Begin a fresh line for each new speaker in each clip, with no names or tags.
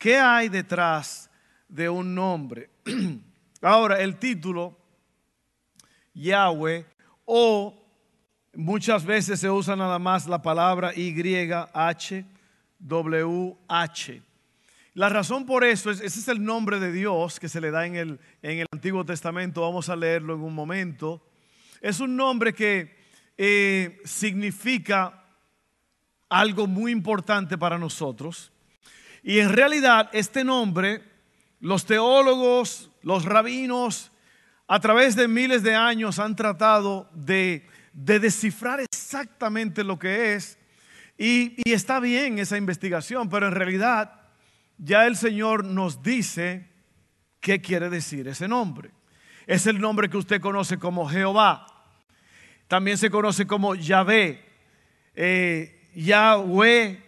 ¿Qué hay detrás de un nombre? Ahora, el título, Yahweh, o muchas veces se usa nada más la palabra YHWH. La razón por eso es, ese es el nombre de Dios que se le da en el, en el Antiguo Testamento, vamos a leerlo en un momento. Es un nombre que eh, significa algo muy importante para nosotros. Y en realidad este nombre, los teólogos, los rabinos, a través de miles de años han tratado de, descifrar exactamente lo que es. Y, está bien esa investigación, pero en realidad ya el Señor nos dice qué quiere decir ese nombre. Es el nombre que usted conoce como Jehová. También se conoce como Yahvé, eh, Yahweh,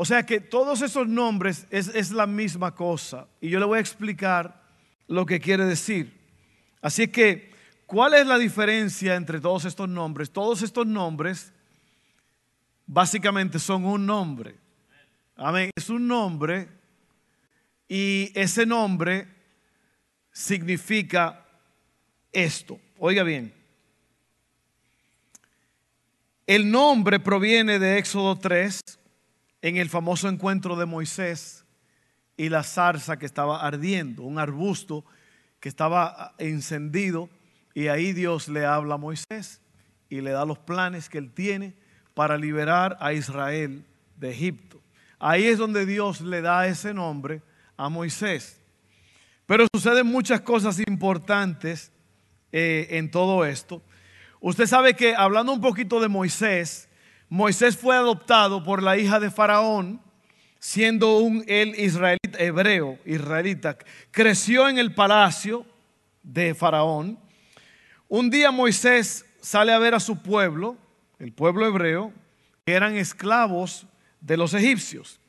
o sea que todos esos nombres es, la misma cosa. Y yo le voy a explicar lo que quiere decir. Así que, ¿cuál es la diferencia entre todos estos nombres? Todos estos nombres básicamente son un nombre. Amén. Es un nombre y ese nombre significa esto. Oiga bien. El nombre proviene de Éxodo 3, en el famoso encuentro de Moisés y la zarza que estaba ardiendo, un arbusto que estaba encendido y ahí Dios le habla a Moisés y le da los planes que él tiene para liberar a Israel de Egipto. Ahí es donde Dios le da ese nombre a Moisés. Pero suceden muchas cosas importantes eh, en todo esto. Usted sabe que hablando un poquito de Moisés, Moisés fue adoptado por la hija de Faraón, siendo un el israelita, hebreo, israelita. Creció en el palacio de Faraón. Un día Moisés sale a ver a su pueblo, el pueblo hebreo, que eran esclavos de los egipcios.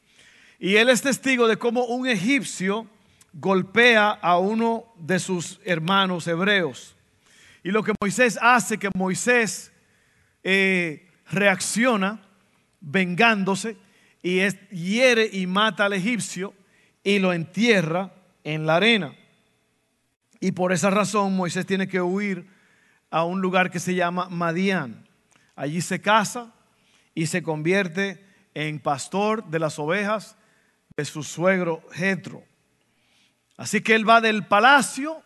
Y él es testigo de cómo un egipcio golpea a uno de sus hermanos hebreos. Y lo que Moisés hace, que Moisés eh, reacciona vengándose y hiere y mata al egipcio y lo entierra en la arena. Y por esa razón Moisés tiene que huir a un lugar que se llama Madián. Allí se casa y se convierte en pastor de las ovejas de su suegro Jetro. Así que él va del palacio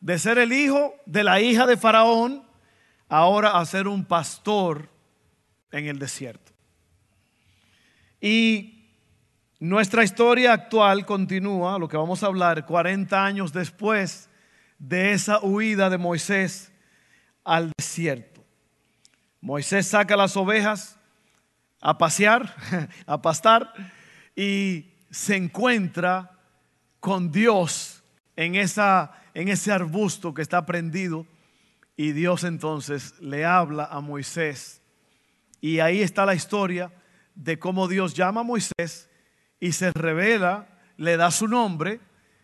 de ser el hijo de la hija de Faraón ahora a ser un pastor en el desierto. Y nuestra historia actual continúa, lo que vamos a hablar, 40 años después de esa huida de Moisés al desierto. Moisés saca las ovejas a pasear, a pastar, y se encuentra con Dios en, esa, en ese arbusto que está prendido. Y Dios entonces le habla a Moisés y ahí está la historia de cómo Dios llama a Moisés y se revela, le da su nombre.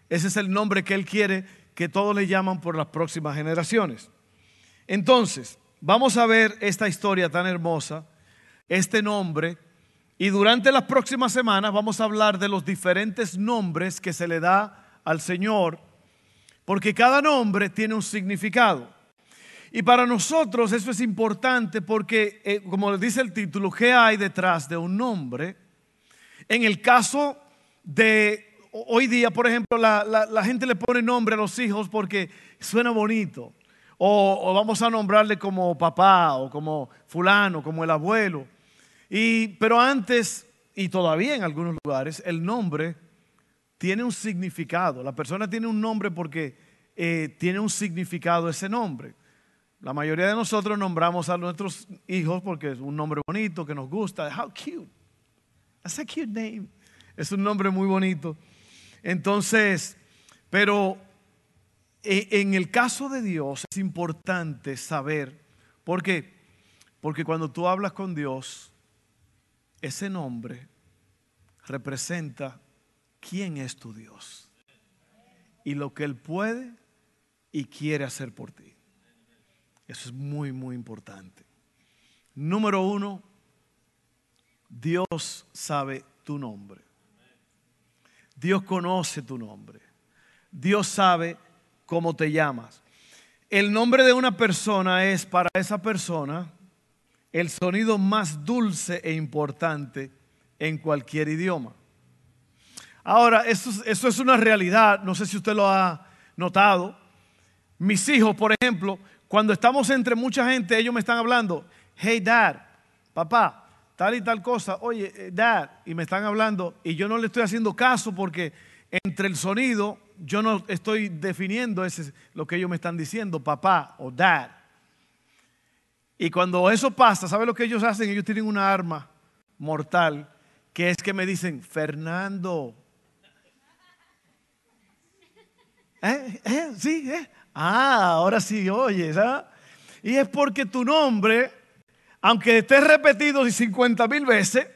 Ese es el nombre que él quiere que todos le llaman por las próximas generaciones. Entonces, vamos a ver esta historia tan hermosa, este nombre, y durante las próximas semanas vamos a hablar de los diferentes nombres que se le da al Señor, porque cada nombre tiene un significado. Y para nosotros eso es importante porque, eh, como dice el título, ¿qué hay detrás de un nombre? En el caso de hoy día, por ejemplo, la, gente le pone nombre a los hijos porque suena bonito. O, vamos a nombrarle como papá o como fulano, como el abuelo. Y, pero antes, y todavía en algunos lugares, el nombre tiene un significado. La persona tiene un nombre porque eh, tiene un significado ese nombre. La mayoría de nosotros nombramos a nuestros hijos porque es un nombre bonito que nos gusta. How cute. That's a cute name. Es un nombre muy bonito. Entonces, pero e, en el caso de Dios es importante saber, ¿por qué? Porque cuando tú hablas con Dios, ese nombre representa quién es tu Dios y lo que Él puede y quiere hacer por ti. Eso es muy, muy importante. Número uno, Dios sabe tu nombre. Dios conoce tu nombre. Dios sabe cómo te llamas. El nombre de una persona es para esa persona el sonido más dulce e importante en cualquier idioma. Ahora, eso, eso, es una realidad, no sé si usted lo ha notado. Mis hijos, por ejemplo, cuando estamos entre mucha gente, ellos me están hablando, hey dad, papá, tal y tal cosa, oye, eh, dad, y me están hablando, y yo no le estoy haciendo caso porque entre el sonido, yo no estoy definiendo ese, lo que ellos me están diciendo, papá o dad. Y cuando eso pasa, ¿sabe lo que ellos hacen? Ellos tienen una arma mortal, que es que me dicen, Fernando. ¿Eh? ¿Eh? ¿Sí? ¿Eh? Ah, ahora sí oyes, ¿ah? Y es porque tu nombre aunque estés repetido 50 mil veces,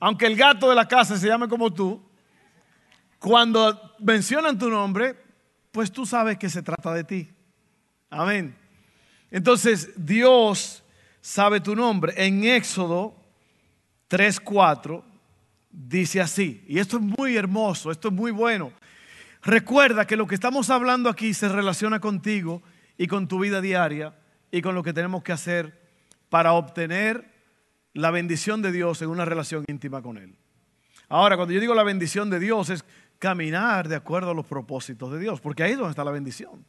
aunque el gato de la casa se llame como tú, cuando mencionan tu nombre, pues tú sabes que se trata de ti. Amén. Entonces Dios sabe tu nombre. En Éxodo 3:4 dice así, y esto es muy hermoso, esto es muy bueno. Recuerda que lo que estamos hablando aquí se relaciona contigo y con tu vida diaria y con lo que tenemos que hacer para obtener la bendición de Dios en una relación íntima con Él. Ahora, cuando yo digo la bendición de Dios es caminar de acuerdo a los propósitos de Dios, porque ahí es donde está la bendición.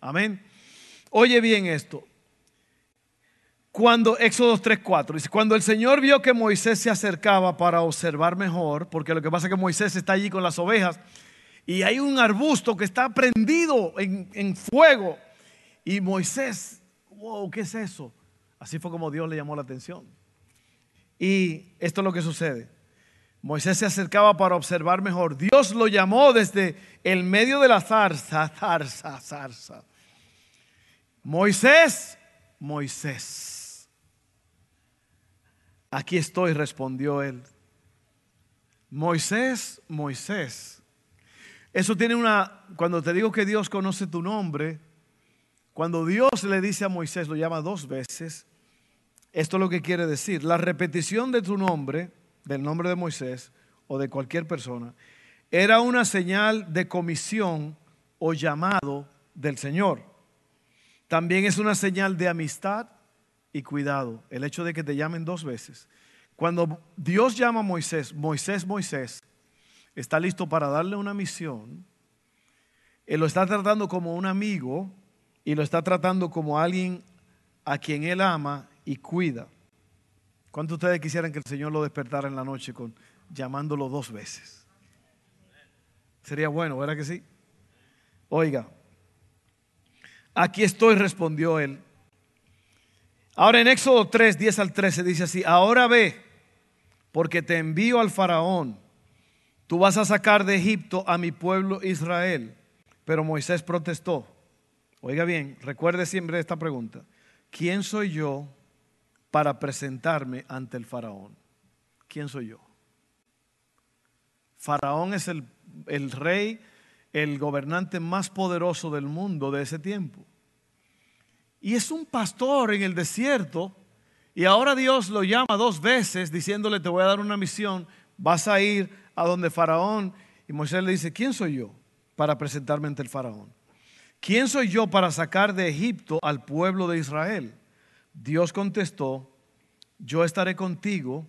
Amén. Oye bien esto. Cuando Éxodo 3:4 dice, cuando el Señor vio que Moisés se acercaba para observar mejor, porque lo que pasa es que Moisés está allí con las ovejas y hay un arbusto que está prendido en, en fuego y Moisés, wow, ¿qué es eso? Así fue como Dios le llamó la atención. Y esto es lo que sucede. Moisés se acercaba para observar mejor. Dios lo llamó desde el medio de la zarza, zarza, zarza. Moisés, Moisés. Aquí estoy, respondió él. Moisés, Moisés. Eso tiene una, cuando te digo que Dios conoce tu nombre, cuando Dios le dice a Moisés, lo llama dos veces, esto es lo que quiere decir. La repetición de tu nombre, del nombre de Moisés o de cualquier persona, era una señal de comisión o llamado del Señor. También es una señal de amistad y cuidado, el hecho de que te llamen dos veces. Cuando Dios llama a Moisés, Moisés, Moisés, está listo para darle una misión. Él lo está tratando como un amigo y lo está tratando como alguien a quien él ama y cuida. ¿Cuántos de ustedes quisieran que el Señor lo despertara en la noche con llamándolo dos veces? Sería bueno, ¿verdad que sí? Oiga, aquí estoy, respondió él. Ahora en Éxodo 3, 10 al 13 dice así, ahora ve, porque te envío al faraón, tú vas a sacar de Egipto a mi pueblo Israel. Pero Moisés protestó. Oiga bien, recuerde siempre esta pregunta. ¿Quién soy yo para presentarme ante el faraón? ¿Quién soy yo? Faraón es el, el rey, el gobernante más poderoso del mundo de ese tiempo. Y es un pastor en el desierto. Y ahora Dios lo llama dos veces diciéndole, te voy a dar una misión, vas a ir a donde Faraón. Y Moisés le dice, ¿quién soy yo para presentarme ante el Faraón? ¿quién soy yo para sacar de Egipto al pueblo de Israel? Dios contestó, yo estaré contigo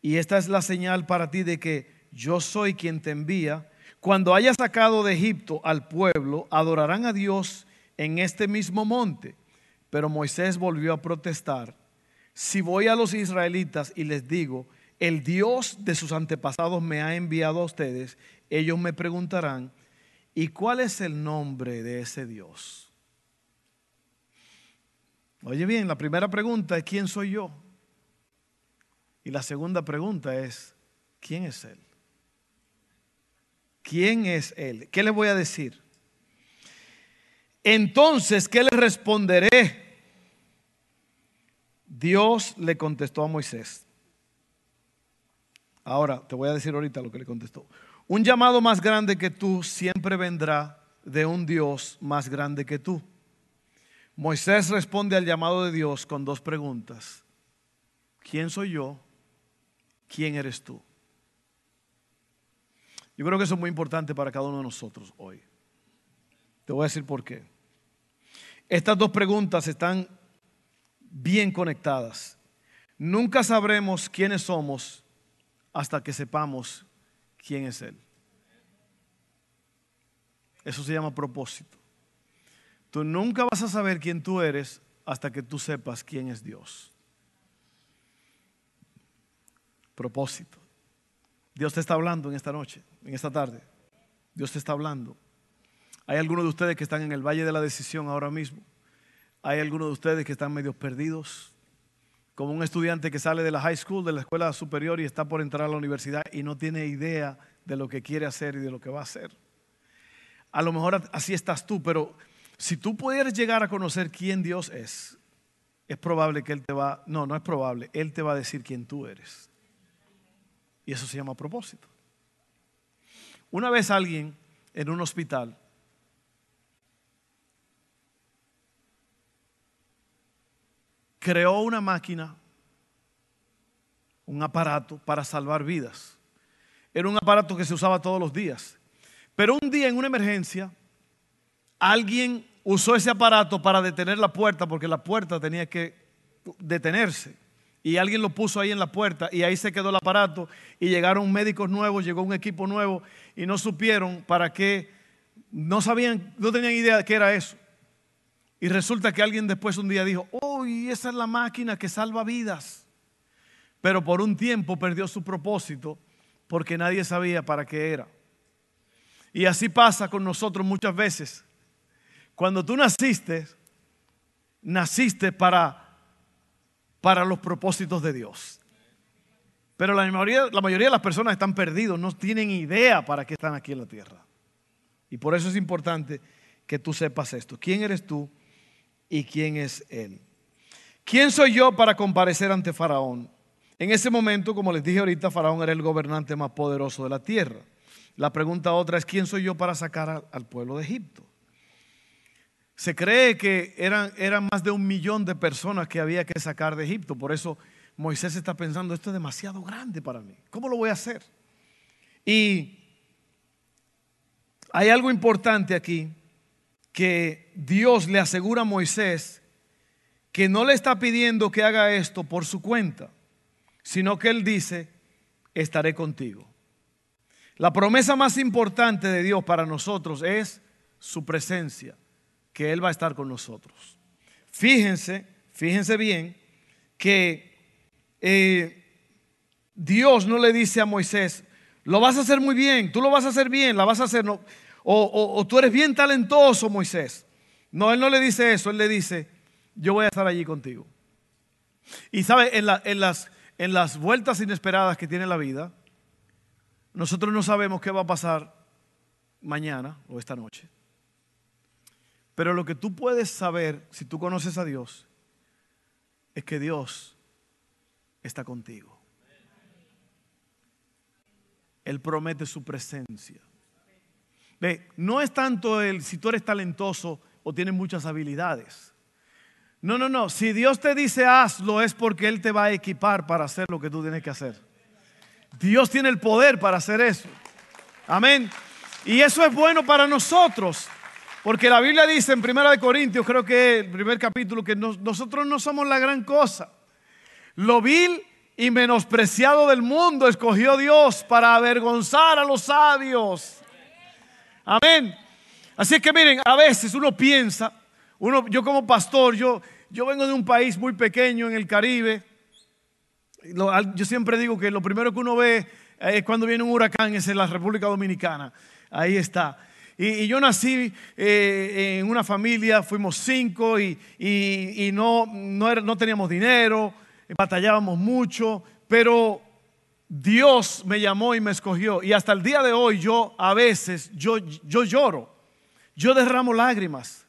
y esta es la señal para ti de que yo soy quien te envía. Cuando haya sacado de Egipto al pueblo, adorarán a Dios en este mismo monte. Pero Moisés volvió a protestar. Si voy a los israelitas y les digo, el Dios de sus antepasados me ha enviado a ustedes, ellos me preguntarán, ¿Y cuál es el nombre de ese Dios? Oye bien, la primera pregunta es ¿quién soy yo? Y la segunda pregunta es ¿quién es Él? ¿quién es Él? ¿Qué le voy a decir? Entonces, ¿qué le responderé? Dios le contestó a Moisés. Ahora, te voy a decir ahorita lo que le contestó. Un llamado más grande que tú siempre vendrá de un Dios más grande que tú. Moisés responde al llamado de Dios con dos preguntas. ¿Quién soy yo? ¿Quién eres tú? Yo creo que eso es muy importante para cada uno de nosotros hoy. Te voy a decir por qué. Estas dos preguntas están bien conectadas. Nunca sabremos quiénes somos hasta que sepamos quién es Él. Eso se llama propósito. Tú nunca vas a saber quién tú eres hasta que tú sepas quién es Dios. Propósito. Dios te está hablando en esta noche, en esta tarde. Dios te está hablando. Hay algunos de ustedes que están en el valle de la decisión ahora mismo. Hay algunos de ustedes que están medio perdidos. Como un estudiante que sale de la high school, de la escuela superior y está por entrar a la universidad y no tiene idea de lo que quiere hacer y de lo que va a hacer. A lo mejor así estás tú, pero si tú pudieras llegar a conocer quién Dios es, es probable que Él te va, no, no es probable, Él te va a decir quién tú eres. Y eso se llama propósito. Una vez alguien en un hospital creó una máquina, un aparato para salvar vidas. Era un aparato que se usaba todos los días. Pero un día en una emergencia, alguien usó ese aparato para detener la puerta porque la puerta tenía que detenerse. Y alguien lo puso ahí en la puerta y ahí se quedó el aparato y llegaron médicos nuevos, llegó un equipo nuevo y no supieron para qué, no sabían, no tenían idea de qué era eso. Y resulta que alguien después un día dijo, oh, esa es la máquina que salva vidas. Pero por un tiempo perdió su propósito porque nadie sabía para qué era. Y así pasa con nosotros muchas veces. Cuando tú naciste, naciste para, para los propósitos de Dios. Pero la mayoría, la mayoría de las personas están perdidos, no tienen idea para qué están aquí en la tierra. Y por eso es importante que tú sepas esto. ¿Quién eres tú? Y quién es Él. ¿Quién soy yo para comparecer ante Faraón? En ese momento, como les dije ahorita, Faraón era el gobernante más poderoso de la tierra. La pregunta otra es, ¿quién soy yo para sacar al pueblo de Egipto? Se cree que eran, más de un millón de personas que había que sacar de Egipto. Por eso Moisés está pensando, esto es demasiado grande para mí. ¿Cómo lo voy a hacer? Y hay algo importante aquí que Dios le asegura a Moisés que no le está pidiendo que haga esto por su cuenta, sino que él dice, estaré contigo. La promesa más importante de Dios para nosotros es su presencia, que Él va a estar con nosotros. Fíjense, fíjense bien, que eh, Dios no le dice a Moisés, lo vas a hacer muy bien, tú lo vas a hacer bien, la vas a hacer. O, tú eres bien talentoso, Moisés. No, él no le dice eso, él le dice, yo voy a estar allí contigo. Y sabe, en, en, las, en las vueltas inesperadas que tiene la vida, nosotros no sabemos qué va a pasar mañana o esta noche. Pero lo que tú puedes saber, si tú conoces a Dios, es que Dios está contigo. Él promete su presencia no es tanto el si tú eres talentoso o tienes muchas habilidades. No, no, no. Si Dios te dice hazlo es porque Él te va a equipar para hacer lo que tú tienes que hacer. Dios tiene el poder para hacer eso. Amén. Y eso es bueno para nosotros. Porque la Biblia dice en 1 Corintios, creo que el primer capítulo, que nosotros no somos la gran cosa. Lo vil y menospreciado del mundo escogió Dios para avergonzar a los sabios. Amén. Así que miren, a veces uno piensa, uno, yo como pastor, yo, yo vengo de un país muy pequeño en el Caribe. yo siempre digo que lo primero que uno ve es cuando viene un huracán, es en la República Dominicana. Ahí está. Y, yo nací eh, en una familia, fuimos cinco y, no, no, no teníamos dinero, batallábamos mucho, pero Dios me llamó y me escogió. Y hasta el día de hoy yo a veces, yo, yo lloro, yo derramo lágrimas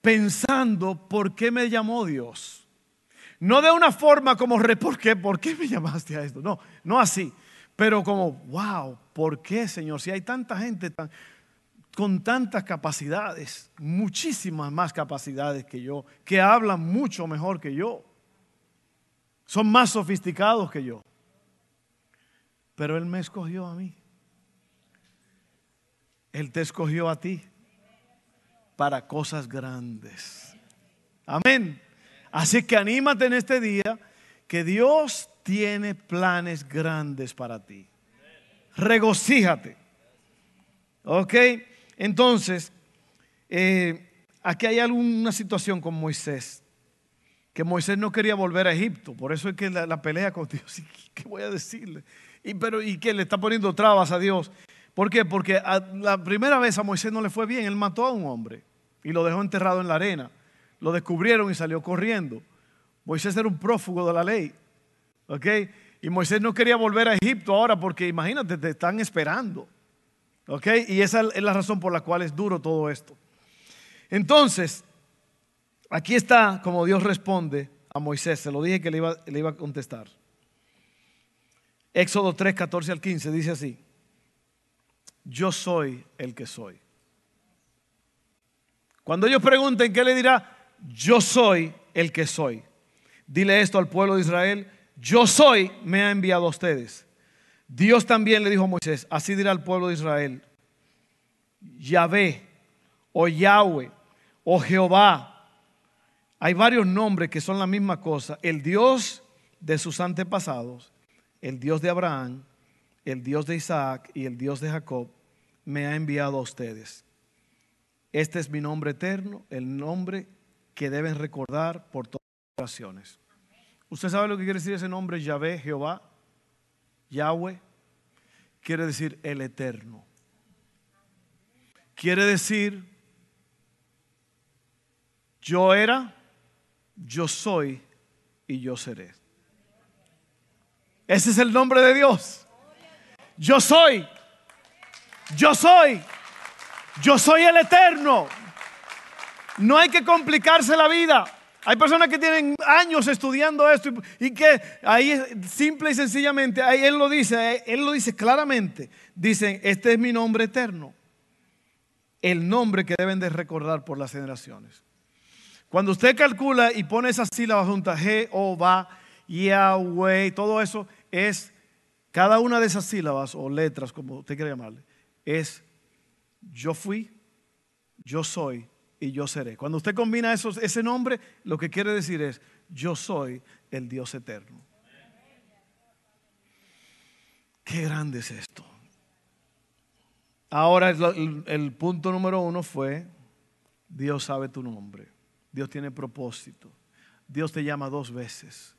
pensando por qué me llamó Dios. No de una forma como, ¿por qué? ¿Por qué me llamaste a esto? No, no así. Pero como, wow, ¿por qué, Señor? Si hay tanta gente con tantas capacidades, muchísimas más capacidades que yo, que hablan mucho mejor que yo. Son más sofisticados que yo. Pero Él me escogió a mí. Él te escogió a ti para cosas grandes. Amén. Así que anímate en este día que Dios tiene planes grandes para ti. Regocíjate. ¿Ok? Entonces, eh, aquí hay alguna situación con Moisés, que Moisés no quería volver a Egipto, por eso es que la, pelea con Dios, ¿qué voy a decirle? Y, pero, y que le está poniendo trabas a Dios. ¿Por qué? Porque la primera vez a Moisés no le fue bien, él mató a un hombre y lo dejó enterrado en la arena. Lo descubrieron y salió corriendo. Moisés era un prófugo de la ley. ¿Ok? Y Moisés no quería volver a Egipto ahora porque imagínate, te están esperando. ¿Ok? Y esa es la razón por la cual es duro todo esto. Entonces, aquí está como Dios responde a Moisés. Se lo dije que le iba, le iba a contestar. Éxodo 3, 14 al 15 dice así. Yo soy el que soy. Cuando ellos pregunten, ¿qué le dirá? Yo soy el que soy. Dile esto al pueblo de Israel. Yo soy, me ha enviado a ustedes. Dios también le dijo a Moisés, así dirá al pueblo de Israel. Yahvé o Yahweh o Jehová. Hay varios nombres que son la misma cosa. El Dios de sus antepasados, el Dios de Abraham, el Dios de Isaac y el Dios de Jacob, me ha enviado a ustedes. Este es mi nombre eterno, el nombre que deben recordar por todas las generaciones. ¿Usted sabe lo que quiere decir ese nombre? Yahvé, Jehová, Yahweh. Quiere decir el eterno. Quiere decir, yo era, yo soy y yo seré. Ese es el nombre de Dios. Yo soy. Yo soy. Yo soy el eterno. No hay que complicarse la vida. Hay personas que tienen años estudiando esto y, que ahí simple y sencillamente, ahí él lo dice, él lo dice claramente. Dicen, este es mi nombre eterno. El nombre que deben de recordar por las generaciones. Cuando usted calcula y pone esas sílabas juntas, Jehová, Yahweh, todo eso es, cada una de esas sílabas o letras, como usted quiera llamarle, es yo fui, yo soy y yo seré. Cuando usted combina esos, ese nombre, lo que quiere decir es, yo soy el Dios eterno. Qué grande es esto. Ahora el, el, punto número uno fue, Dios sabe tu nombre, Dios tiene propósito, Dios te llama dos veces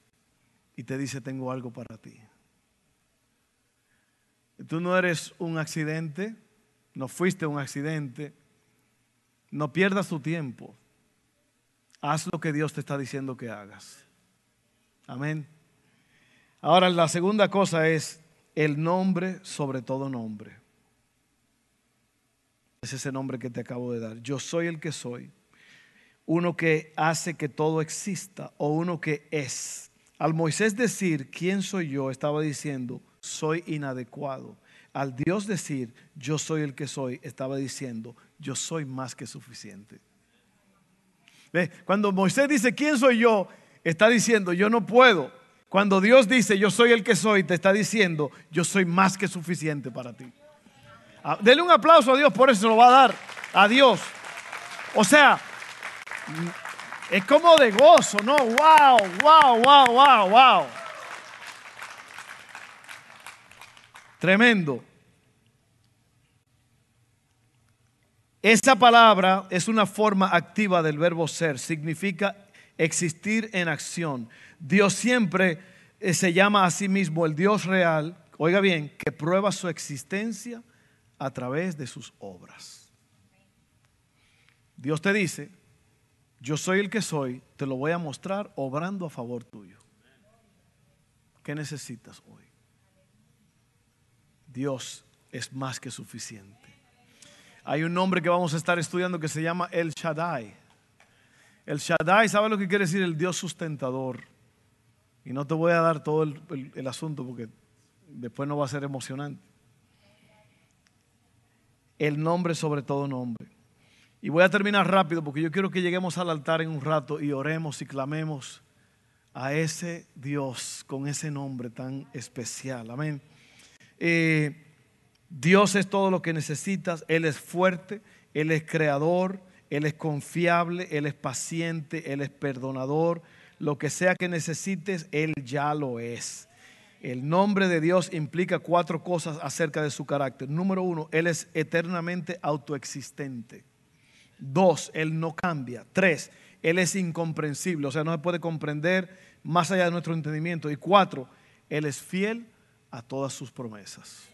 y te dice, tengo algo para ti. Tú no eres un accidente, no fuiste un accidente, no pierdas tu tiempo. Haz lo que Dios te está diciendo que hagas. Amén. Ahora la segunda cosa es el nombre sobre todo nombre. Es ese nombre que te acabo de dar. Yo soy el que soy. Uno que hace que todo exista o uno que es. Al Moisés decir, ¿quién soy yo? Estaba diciendo, soy inadecuado. Al Dios decir, yo soy el que soy, estaba diciendo, yo soy más que suficiente. Cuando Moisés dice, ¿quién soy yo? Está diciendo, yo no puedo. Cuando Dios dice, yo soy el que soy, te está diciendo, yo soy más que suficiente para ti. Ah, dele un aplauso a Dios, por eso se lo va a dar a Dios. O sea, es como de gozo, ¿no? Wow, wow, wow, wow, wow. Tremendo. Esa palabra es una forma activa del verbo ser, significa existir en acción. Dios siempre eh, se llama a sí mismo el Dios real, oiga bien, que prueba su existencia a través de sus obras. Dios te dice, yo soy el que soy, te lo voy a mostrar obrando a favor tuyo. ¿Qué necesitas hoy? Dios es más que suficiente. Hay un nombre que vamos a estar estudiando que se llama El Shaddai. El Shaddai, ¿sabe lo que quiere decir? El Dios sustentador. Y no te voy a dar todo el, asunto porque después no va a ser emocionante. El nombre sobre todo nombre. Y voy a terminar rápido porque yo quiero que lleguemos al altar en un rato y oremos y clamemos a ese Dios con ese nombre tan especial. Amén. Eh, Dios es todo lo que necesitas. Él es fuerte, Él es creador, Él es confiable, Él es paciente, Él es perdonador. Lo que sea que necesites, Él ya lo es. El nombre de Dios implica cuatro cosas acerca de su carácter. Número uno, Él es eternamente autoexistente. Dos, Él no cambia. Tres, Él es incomprensible, o sea, no se puede comprender más allá de nuestro entendimiento. Y cuatro, Él es fiel a todas sus promesas.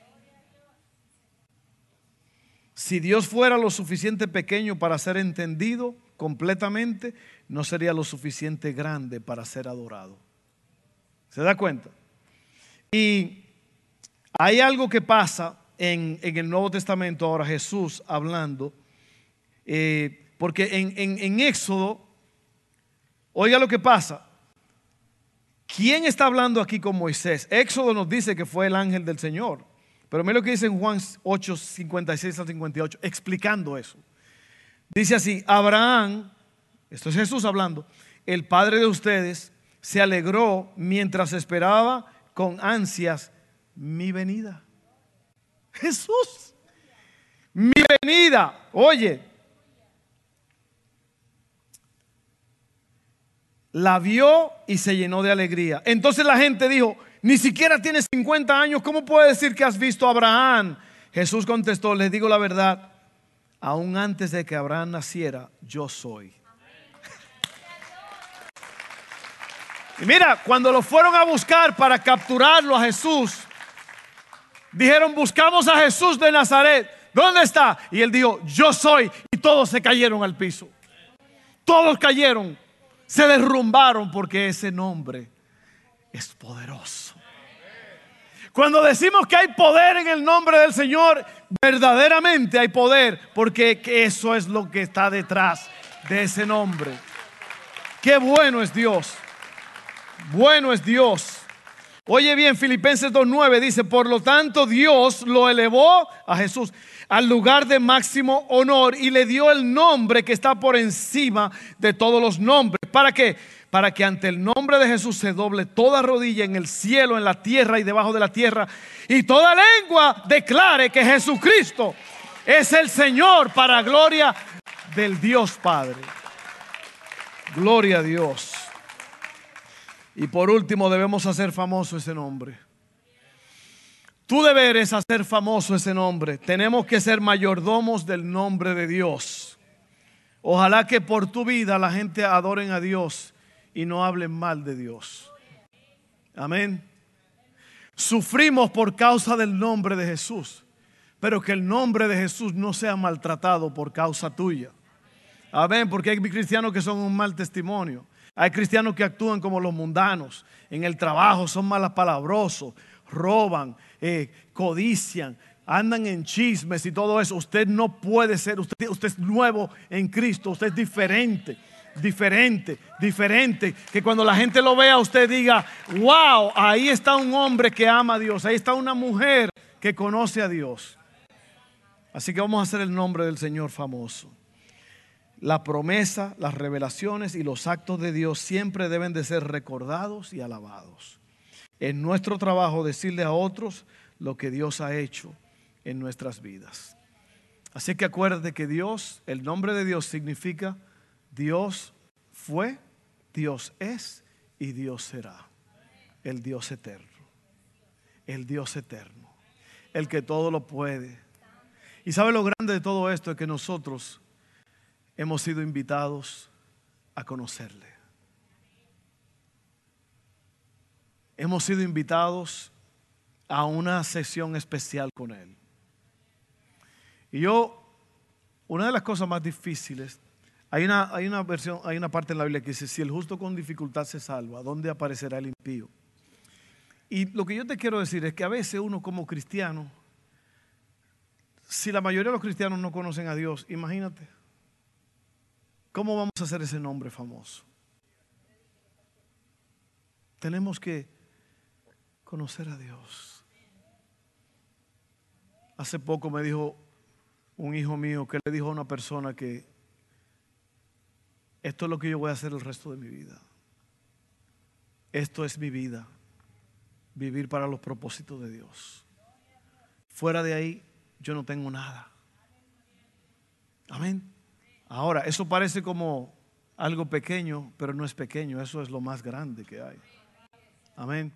Si Dios fuera lo suficiente pequeño para ser entendido completamente, no sería lo suficiente grande para ser adorado. ¿Se da cuenta? Y hay algo que pasa en, el Nuevo Testamento, ahora Jesús hablando, eh, porque en, en Éxodo, oiga lo que pasa, ¿quién está hablando aquí con Moisés? Éxodo nos dice que fue el ángel del Señor. Pero mira lo que dice en Juan 8, 56 al 58, explicando eso. Dice así, Abraham, esto es Jesús hablando, el padre de ustedes, se alegró mientras esperaba con ansias mi venida. Jesús, mi venida. Oye, la vio y se llenó de alegría. Entonces la gente dijo, ni siquiera tienes 50 años, ¿cómo puedes decir que has visto a Abraham? Jesús contestó, les digo la verdad, aún antes de que Abraham naciera, yo soy. Y mira, cuando lo fueron a buscar para capturarlo a Jesús, dijeron, buscamos a Jesús de Nazaret. ¿Dónde está? Y él dijo, yo soy. Y todos se cayeron al piso. Todos cayeron. Se derrumbaron porque ese nombre es poderoso. Cuando decimos que hay poder en el nombre del Señor, verdaderamente hay poder, porque eso es lo que está detrás de ese nombre. Qué bueno es Dios. Bueno es Dios. Oye bien, Filipenses 2.9 dice, por lo tanto Dios lo elevó a Jesús al lugar de máximo honor y le dio el nombre que está por encima de todos los nombres. ¿Para qué? para que ante el nombre de Jesús se doble toda rodilla en el cielo, en la tierra y debajo de la tierra, y toda lengua declare que Jesucristo es el Señor para gloria del Dios Padre. Gloria a Dios. Y por último debemos hacer famoso ese nombre. Tu deber es hacer famoso ese nombre. Tenemos que ser mayordomos del nombre de Dios. Ojalá que por tu vida la gente adoren a Dios y no hablen mal de Dios. Amén. Sufrimos por causa del nombre de Jesús, pero que el nombre de Jesús no sea maltratado por causa tuya. Amén, porque hay cristianos que son un mal testimonio. Hay cristianos que actúan como los mundanos. En el trabajo son palabrosos, roban, eh, codician, andan en chismes y todo eso. Usted no puede ser, usted, usted es nuevo en Cristo, usted es diferente diferente, diferente. Que cuando la gente lo vea, usted diga, wow, ahí está un hombre que ama a Dios, ahí está una mujer que conoce a Dios. Así que vamos a hacer el nombre del Señor famoso. La promesa, las revelaciones y los actos de Dios siempre deben de ser recordados y alabados. En nuestro trabajo decirle a otros lo que Dios ha hecho en nuestras vidas. Así que acuérdate que Dios, el nombre de Dios significa Dios fue, Dios es y Dios será. El Dios eterno. El Dios eterno. El que todo lo puede. Y sabe lo grande de todo esto es que nosotros hemos sido invitados a conocerle. Hemos sido invitados a una sesión especial con Él. Y yo, una de las cosas más difíciles hay una, hay una versión, hay una parte en la Biblia que dice, si el justo con dificultad se salva, ¿dónde aparecerá el impío? Y lo que yo te quiero decir es que a veces uno como cristiano, si la mayoría de los cristianos no conocen a Dios, imagínate, ¿cómo vamos a hacer ese nombre famoso? Tenemos que conocer a Dios. Hace poco me dijo un hijo mío que le dijo a una persona que esto es lo que yo voy a hacer el resto de mi vida. Esto es mi vida, vivir para los propósitos de Dios. Fuera de ahí, yo no tengo nada. Amén. Ahora, eso parece como algo pequeño, pero no es pequeño, eso es lo más grande que hay. Amén.